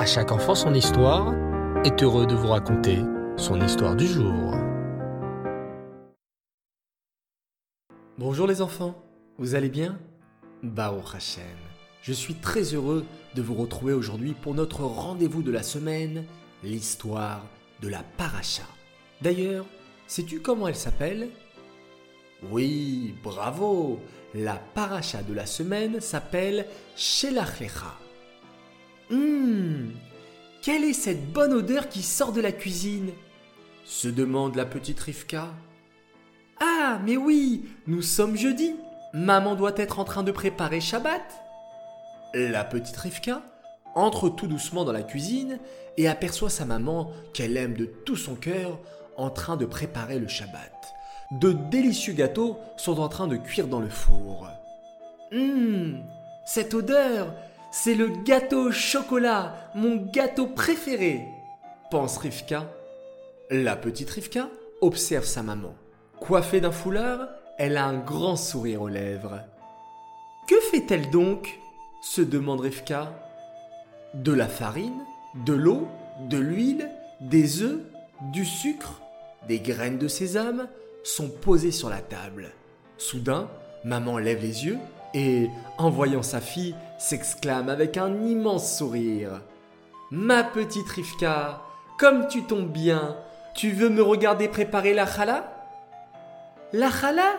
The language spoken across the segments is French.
À chaque enfant son histoire est heureux de vous raconter son histoire du jour. Bonjour les enfants, vous allez bien? Baruch Hashem. Je suis très heureux de vous retrouver aujourd'hui pour notre rendez-vous de la semaine, l'histoire de la paracha. D'ailleurs, sais-tu comment elle s'appelle? Oui, bravo La paracha de la semaine s'appelle Shelach Lecha. Hum Quelle est cette bonne odeur qui sort de la cuisine? Se demande la petite Rivka. Ah, mais oui, nous sommes jeudi. Maman doit être en train de préparer Shabbat. La petite Rivka entre tout doucement dans la cuisine et aperçoit sa maman qu'elle aime de tout son cœur en train de préparer le Shabbat. De délicieux gâteaux sont en train de cuire dans le four. Hum, cette odeur, c'est le gâteau au chocolat, mon gâteau préféré, pense Rivka. La petite Rivka observe sa maman. Coiffée d'un foulard, elle a un grand sourire aux lèvres. Que fait-elle donc? se demande Rivka. De la farine, de l'eau, de l'huile, des œufs, du sucre, des graines de sésame sont posées sur la table. Soudain, maman lève les yeux et, en voyant sa fille, s'exclame avec un immense sourire. Ma petite Rivka, comme tu tombes bien, tu veux me regarder préparer la chala La chala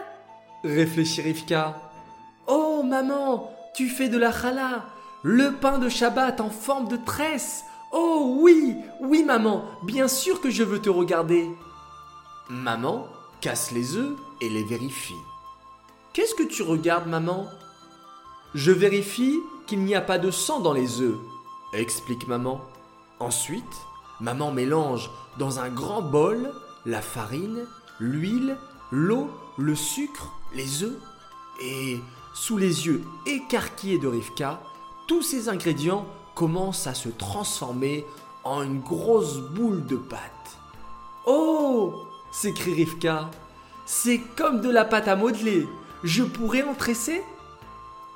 réfléchit Rivka. Oh maman, tu fais de la chala, le pain de Shabbat en forme de tresse. Oh oui, oui maman, bien sûr que je veux te regarder. Maman casse les œufs et les vérifie. Qu'est-ce que tu regardes maman? Je vérifie qu'il n'y a pas de sang dans les œufs, explique maman. Ensuite, maman mélange dans un grand bol la farine, l'huile, l'eau, le sucre, les œufs et sous les yeux écarquillés de Rivka, tous ces ingrédients commencent à se transformer en une grosse boule de pâte. Oh s'écrie Rivka. C'est comme de la pâte à modeler. Je pourrais en tresser?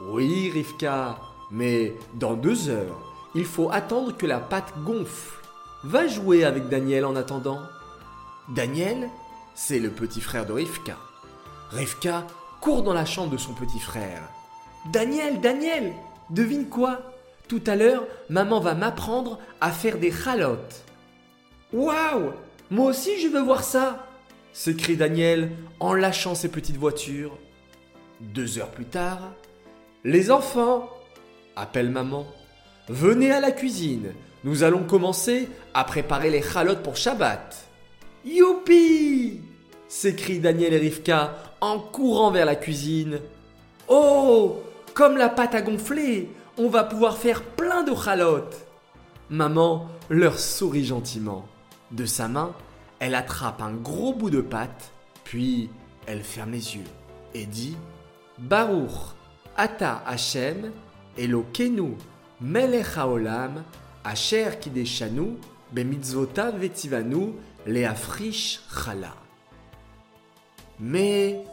Oui, Rivka, mais dans deux heures, il faut attendre que la pâte gonfle. Va jouer avec Daniel en attendant. Daniel, c'est le petit frère de Rivka. Rivka court dans la chambre de son petit frère. Daniel, Daniel, devine quoi? Tout à l'heure, maman va m'apprendre à faire des chalotes. Waouh Moi aussi je veux voir ça s'écrie Daniel en lâchant ses petites voitures. Deux heures plus tard, les enfants, appelle maman, venez à la cuisine. Nous allons commencer à préparer les chalotes pour Shabbat. Youpi s'écrie Daniel et Rivka en courant vers la cuisine. Oh Comme la pâte a gonflé, on va pouvoir faire plein de chalotes. Maman leur sourit gentiment. De sa main, elle attrape un gros bout de pâte, puis elle ferme les yeux et dit Baruch, Ata Hashem, Elokenu, Melech Haolam, Asher Kideshanu, Bemitzvota Vetivanu, Leafrish Chala. Mais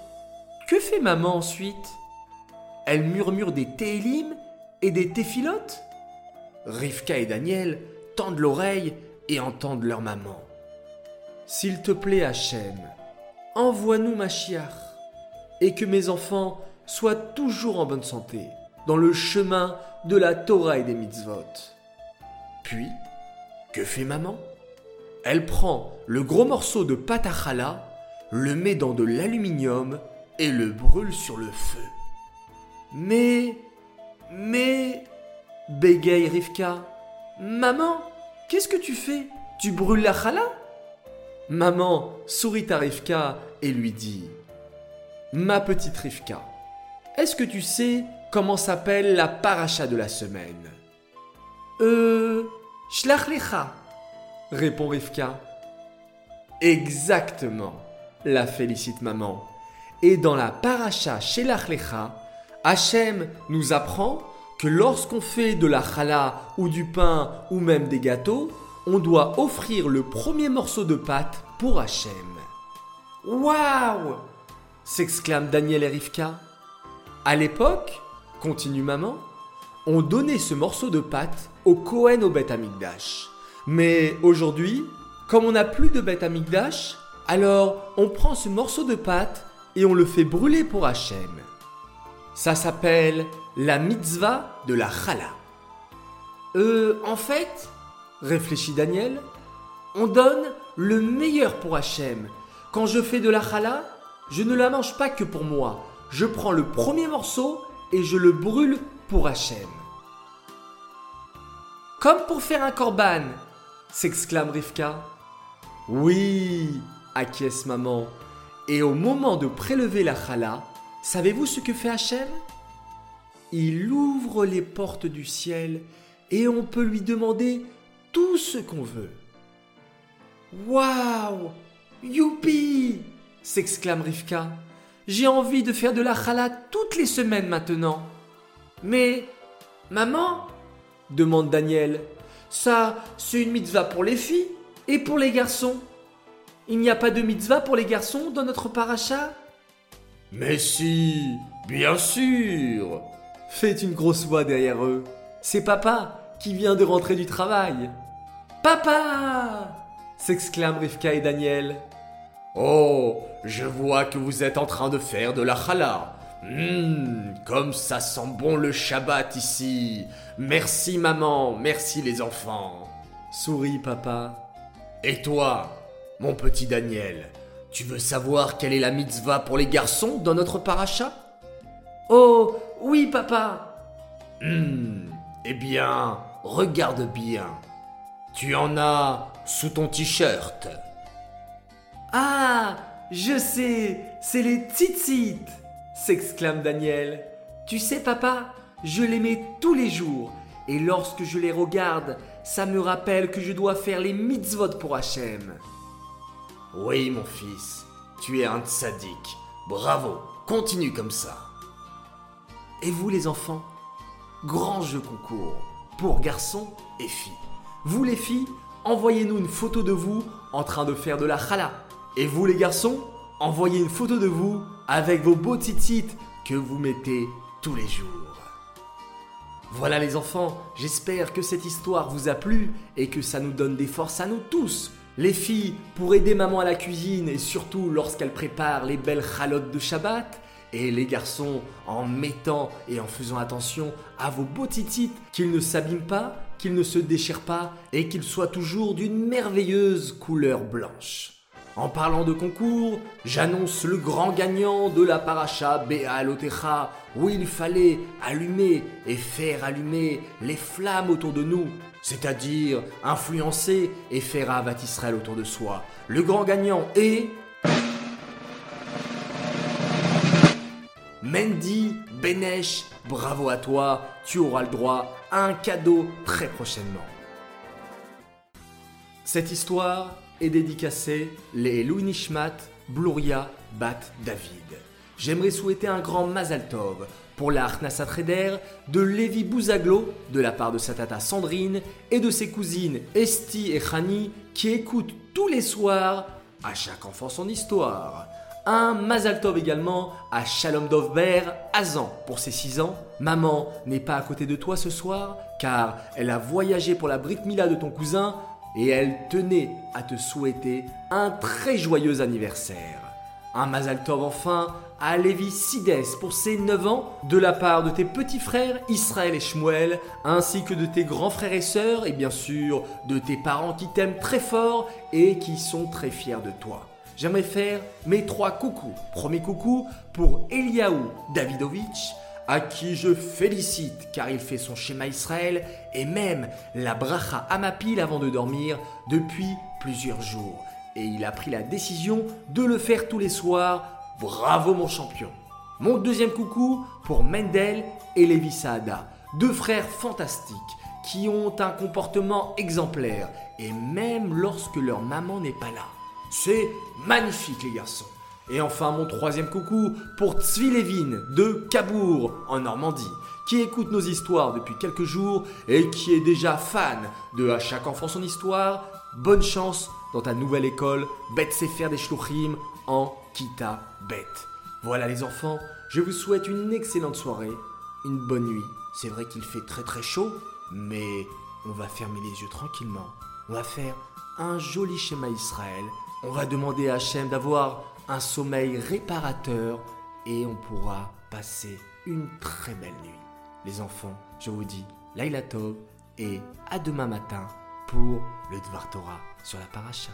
que fait maman ensuite? Elle murmure des télim et des téphilotes? Rivka et Daniel tendent l'oreille et entendent leur maman. S'il te plaît, Hachem, envoie-nous Machiach et que mes enfants soient toujours en bonne santé dans le chemin de la Torah et des mitzvot. Puis, que fait maman? Elle prend le gros morceau de pâte à challah, le met dans de l'aluminium et le brûle sur le feu. Mais, mais, bégaye Rivka, maman, qu'est-ce que tu fais? Tu brûles la challah? Maman sourit à Rivka et lui dit Ma petite Rivka, est-ce que tu sais comment s'appelle la paracha de la semaine? Euh. Shlach lecha, répond Rivka. Exactement, la félicite maman. Et dans la paracha Shelach lecha, Hachem nous apprend que lorsqu'on fait de la challah ou du pain ou même des gâteaux, on doit offrir le premier morceau de pâte pour Hachem. Waouh s'exclame Daniel et Rivka. À l'époque, continue maman, on donnait ce morceau de pâte au Kohen au Beth Amikdash. Mais aujourd'hui, comme on n'a plus de Beth Amikdash, alors on prend ce morceau de pâte et on le fait brûler pour Hachem. Ça s'appelle la mitzvah de la challah. Euh, en fait, réfléchit Daniel, on donne le meilleur pour Hachem. Quand je fais de la challah, je ne la mange pas que pour moi. Je prends le premier morceau et je le brûle pour Hachem. Comme pour faire un korban, s'exclame Rivka. Oui, acquiesce maman. Et au moment de prélever la challah, savez-vous ce que fait Hachem? Il ouvre les portes du ciel et on peut lui demander tout ce qu'on veut. Waouh Youpi s'exclame Rivka. J'ai envie de faire de la challah toutes les semaines maintenant. Mais, maman demande Daniel, ça, c'est une mitzvah pour les filles et pour les garçons. Il n'y a pas de mitzvah pour les garçons dans notre paracha? Mais si, bien sûr fait une grosse voix derrière eux. C'est papa qui vient de rentrer du travail. Papa s'exclament Rivka et Daniel. Oh, je vois que vous êtes en train de faire de la challah. Hum, comme ça sent bon le Shabbat ici. Merci maman, merci les enfants. Sourit papa. Et toi, mon petit Daniel, tu veux savoir quelle est la mitzvah pour les garçons dans notre paracha? Oh, oui papa. Hum, eh bien, regarde bien. Tu en as sous ton t-shirt. Je sais, c'est les tzitzit s'exclame Daniel. Tu sais, papa, je les mets tous les jours, et lorsque je les regarde, ça me rappelle que je dois faire les mitzvot pour Hachem. Oui, mon fils, tu es un tzaddik. Bravo, continue comme ça. Et vous, les enfants? Grand jeu concours pour garçons et filles. Vous, les filles, envoyez-nous une photo de vous en train de faire de la challah. Et vous, les garçons, envoyez une photo de vous avec vos beaux titites que vous mettez tous les jours. Voilà les enfants, j'espère que cette histoire vous a plu et que ça nous donne des forces à nous tous. Les filles pour aider maman à la cuisine et surtout lorsqu'elle prépare les belles chalotes de Shabbat. Et les garçons en mettant et en faisant attention à vos beaux titites, qu'ils ne s'abîment pas, qu'ils ne se déchirent pas et qu'ils soient toujours d'une merveilleuse couleur blanche. En parlant de concours, j'annonce le grand gagnant de la paracha Be'alotecha, où il fallait allumer et faire allumer les flammes autour de nous, c'est-à-dire influencer et faire Avat Israël autour de soi. Le grand gagnant est. Mendy Benesh, bravo à toi, tu auras le droit à un cadeau très prochainement. Cette histoire dédicacée les Louis Nishmat Bluria Bat David. J'aimerais souhaiter un grand Mazal Tov pour la Trader de Lévi Bouzaglo de la part de sa tata Sandrine et de ses cousines Esti et Khani qui écoutent tous les soirs à chaque enfant son histoire. Un Mazal Tov également à Shalom Dovber, Azan pour ses 6 ans. Maman n'est pas à côté de toi ce soir car elle a voyagé pour la Brit Mila de ton cousin et elle tenait à te souhaiter un très joyeux anniversaire. Un Mazal Tov enfin à Lévi Sides pour ses 9 ans de la part de tes petits frères Israël et Shmuel, ainsi que de tes grands frères et sœurs et bien sûr de tes parents qui t'aiment très fort et qui sont très fiers de toi. J'aimerais faire mes trois coucous. Premier coucou pour Eliaou Davidovitch, à qui je félicite car il fait son schéma Israël et même la bracha Amapil avant de dormir depuis plusieurs jours. Et il a pris la décision de le faire tous les soirs. Bravo mon champion. Mon deuxième coucou pour Mendel et Levi Saada, deux frères fantastiques qui ont un comportement exemplaire et même lorsque leur maman n'est pas là. C'est magnifique les garçons. Et enfin mon troisième coucou pour Tzvi de Cabourg en Normandie, qui écoute nos histoires depuis quelques jours et qui est déjà fan de À chaque enfant son histoire. Bonne chance dans ta nouvelle école Bet Sefer des Shluchim en Kita Bet. Voilà les enfants, je vous souhaite une excellente soirée, une bonne nuit C'est vrai qu'il fait très très chaud, mais on va fermer les yeux tranquillement. On va faire un joli schéma Israël. On va demander à Hachem d'avoir un sommeil réparateur et on pourra passer une très belle nuit. Les enfants, je vous dis Laila Tov et à demain matin pour le Dvar Torah sur la paracha.